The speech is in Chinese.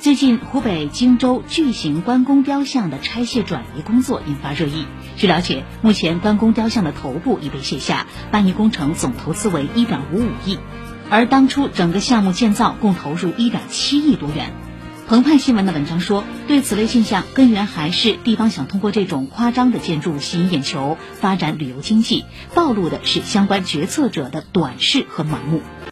最近，湖北荆州巨型关公雕像的拆卸转移工作引发热议。据了解，目前关公雕像的头部已被卸下，搬移工程总投资为1.55亿，而当初整个项目建造共投入1.7亿多元。澎湃新闻的文章说，对此类现象，根源还是地方想通过这种夸张的建筑吸引眼球，发展旅游经济，暴露的是相关决策者的短视和盲目。